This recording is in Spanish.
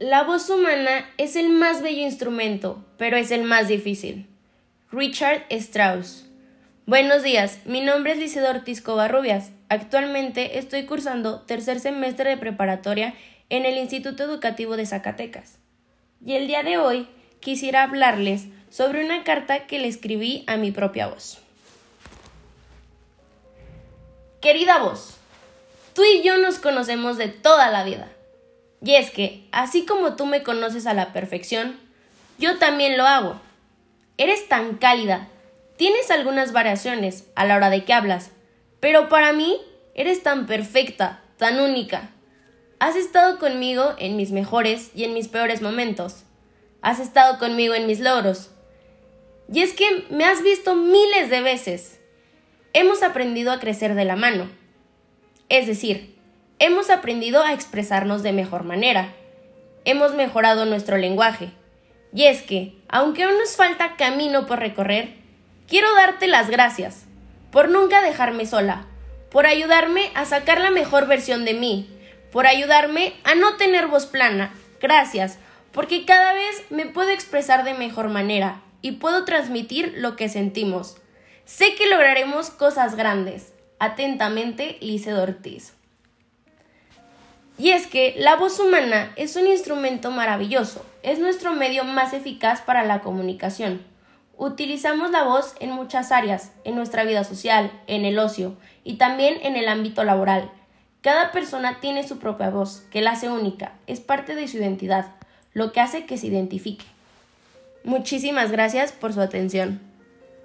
La voz humana es el más bello instrumento, pero es el más difícil. Richard Strauss. Buenos días, mi nombre es Liceo Ortiz Covarrubias. Actualmente estoy cursando tercer semestre de preparatoria en el Instituto Educativo de Zacatecas. Y el día de hoy quisiera hablarles sobre una carta que le escribí a mi propia voz. Querida voz, tú y yo nos conocemos de toda la vida. Y es que, así como tú me conoces a la perfección, yo también lo hago. Eres tan cálida, tienes algunas variaciones a la hora de que hablas, pero para mí eres tan perfecta, tan única. Has estado conmigo en mis mejores y en mis peores momentos. Has estado conmigo en mis logros. Y es que me has visto miles de veces. Hemos aprendido a crecer de la mano. Es decir, hemos aprendido a expresarnos de mejor manera. Hemos mejorado nuestro lenguaje. Y es que, aunque aún nos falta camino por recorrer, quiero darte las gracias por nunca dejarme sola, por ayudarme a sacar la mejor versión de mí, por ayudarme a no tener voz plana. Gracias, porque cada vez me puedo expresar de mejor manera y puedo transmitir lo que sentimos. Sé que lograremos cosas grandes. Atentamente, Lice Ortiz. Y es que la voz humana es un instrumento maravilloso, es nuestro medio más eficaz para la comunicación. Utilizamos la voz en muchas áreas, en nuestra vida social, en el ocio y también en el ámbito laboral. Cada persona tiene su propia voz, que la hace única, es parte de su identidad, lo que hace que se identifique. Muchísimas gracias por su atención.